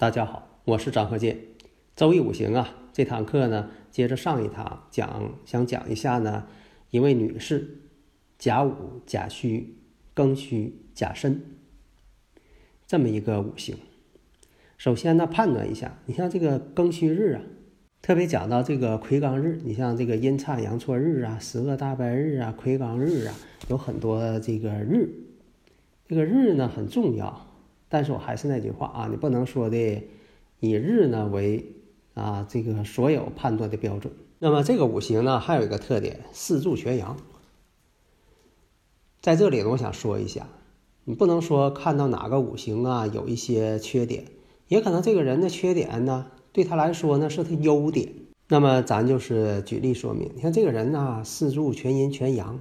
大家好，我是张鹤剑。周易五行啊，这堂课呢，接着上一堂讲，想讲一下呢，一位女士甲午、甲戌、庚戌、甲申这么一个五行。首先呢，判断一下，你像这个庚戌日啊，特别讲到这个癸刚日，你像这个阴差阳错日啊、十恶大败日啊、癸刚日啊，有很多这个日，这个日呢很重要。但是我还是那句话啊，你不能说的以日呢为啊这个所有判断的标准。那么这个五行呢还有一个特点，四柱全阳。在这里呢，我想说一下，你不能说看到哪个五行啊有一些缺点，也可能这个人的缺点呢对他来说呢是他优点。那么咱就是举例说明，你看这个人呢四柱全阴全阳，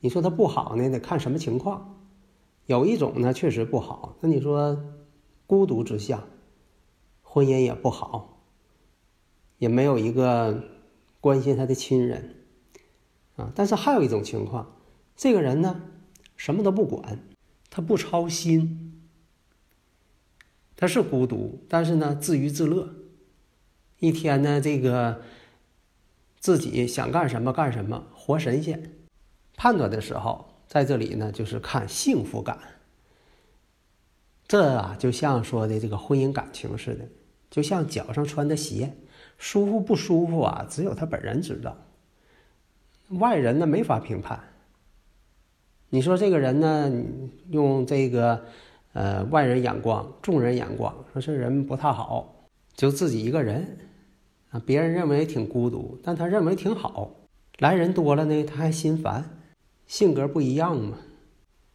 你说他不好呢，得看什么情况。有一种呢，确实不好。那你说，孤独之下，婚姻也不好，也没有一个关心他的亲人啊。但是还有一种情况，这个人呢，什么都不管，他不操心，他是孤独，但是呢，自娱自乐，一天呢，这个自己想干什么干什么，活神仙。判断的时候。在这里呢，就是看幸福感。这啊，就像说的这个婚姻感情似的，就像脚上穿的鞋，舒服不舒服啊，只有他本人知道，外人呢没法评判。你说这个人呢，用这个呃外人眼光、众人眼光，说这人不太好，就自己一个人啊，别人认为挺孤独，但他认为挺好。来人多了呢，他还心烦。性格不一样嘛，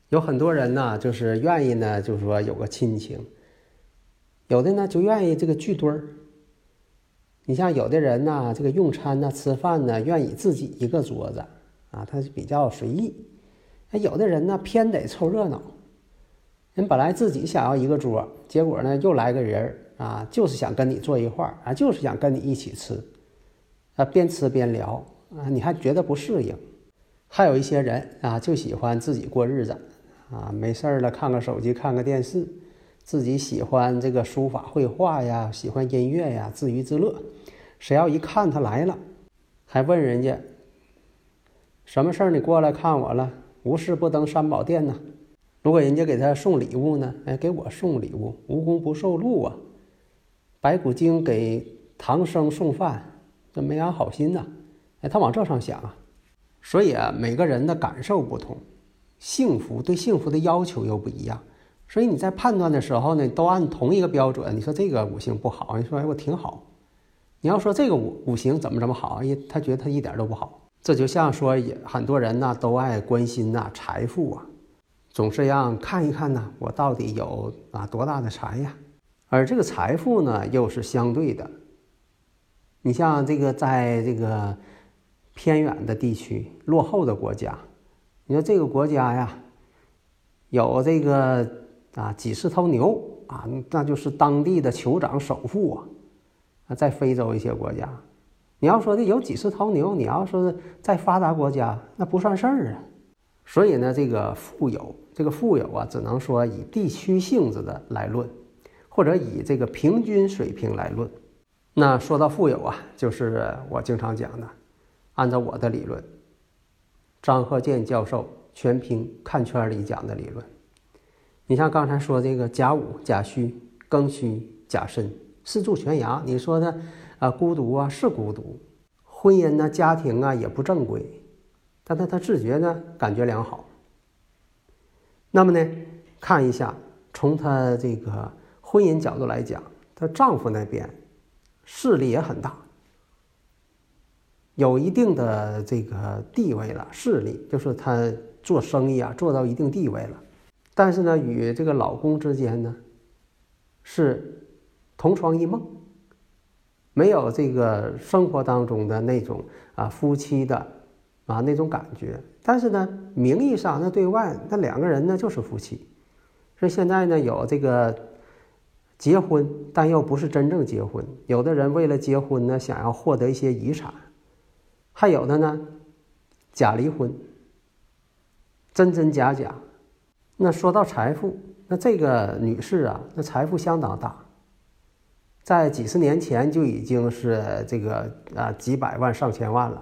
有很多人呢，就是愿意呢，就是说有个亲情，有的呢就愿意这个聚堆儿。你像有的人呢，这个用餐呢、吃饭呢，愿意自己一个桌子啊，他是比较随意。那有的人呢，偏得凑热闹，人本来自己想要一个桌，结果呢又来个人儿啊，就是想跟你坐一块儿啊，就是想跟你一起吃，啊，边吃边聊啊，你还觉得不适应。还有一些人啊，就喜欢自己过日子，啊，没事儿了看个手机，看个电视，自己喜欢这个书法、绘画呀，喜欢音乐呀，自娱自乐。谁要一看他来了，还问人家什么事儿？你过来看我了？无事不登三宝殿呢。如果人家给他送礼物呢？哎，给我送礼物，无功不受禄啊。白骨精给唐僧送饭，这没安好心呐。哎，他往这上想啊。所以啊，每个人的感受不同，幸福对幸福的要求又不一样。所以你在判断的时候呢，都按同一个标准。你说这个五行不好，你说哎我挺好。你要说这个五五行怎么怎么好，也他觉得他一点都不好。这就像说也很多人呢都爱关心呐财富啊，总是让看一看呢我到底有啊多大的财呀。而这个财富呢又是相对的。你像这个在这个。偏远的地区、落后的国家，你说这个国家呀，有这个啊几十头牛啊，那就是当地的酋长首富啊。啊，在非洲一些国家，你要说的有几十头牛，你要说在发达国家，那不算事儿啊。所以呢，这个富有，这个富有啊，只能说以地区性质的来论，或者以这个平均水平来论。那说到富有啊，就是我经常讲的。按照我的理论，张鹤健教授全凭看圈里讲的理论。你像刚才说这个甲午、甲戌、庚戌、甲申四柱全阳，你说他啊孤独啊是孤独，婚姻呢家庭啊也不正规，但他他自觉呢感觉良好。那么呢，看一下从他这个婚姻角度来讲，她丈夫那边势力也很大。有一定的这个地位了，势力，就是他做生意啊做到一定地位了。但是呢，与这个老公之间呢，是同床异梦，没有这个生活当中的那种啊夫妻的啊那种感觉。但是呢，名义上那对外那两个人呢就是夫妻。所以现在呢有这个结婚，但又不是真正结婚。有的人为了结婚呢，想要获得一些遗产。还有的呢，假离婚，真真假假。那说到财富，那这个女士啊，那财富相当大，在几十年前就已经是这个啊几百万上千万了。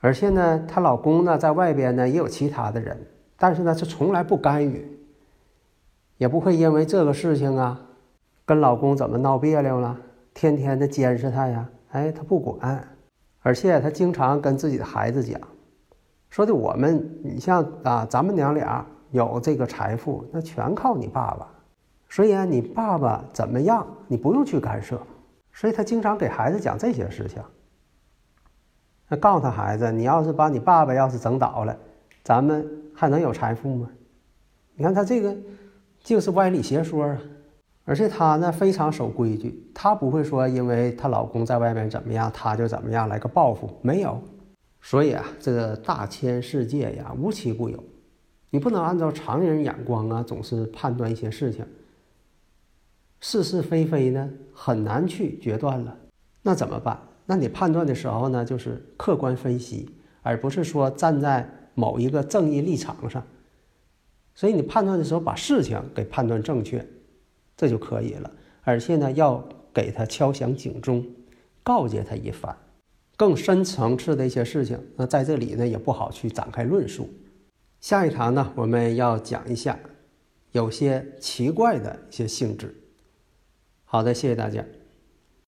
而且呢，她老公呢在外边呢也有其他的人，但是呢是从来不干预，也不会因为这个事情啊跟老公怎么闹别扭了，天天的监视他呀，哎，她不管。而且他经常跟自己的孩子讲，说的我们，你像啊，咱们娘俩有这个财富，那全靠你爸爸，所以啊，你爸爸怎么样，你不用去干涉。所以他经常给孩子讲这些事情。那告诉他孩子，你要是把你爸爸要是整倒了，咱们还能有财富吗？你看他这个，就是歪理邪说啊。而且她呢非常守规矩，她不会说因为她老公在外面怎么样，她就怎么样来个报复，没有。所以啊，这个大千世界呀，无奇不有，你不能按照常人眼光啊，总是判断一些事情。是是非非呢，很难去决断了。那怎么办？那你判断的时候呢，就是客观分析，而不是说站在某一个正义立场上。所以你判断的时候，把事情给判断正确。这就可以了，而且呢，要给他敲响警钟，告诫他一番。更深层次的一些事情，那在这里呢也不好去展开论述。下一堂呢，我们要讲一下有些奇怪的一些性质。好的，谢谢大家。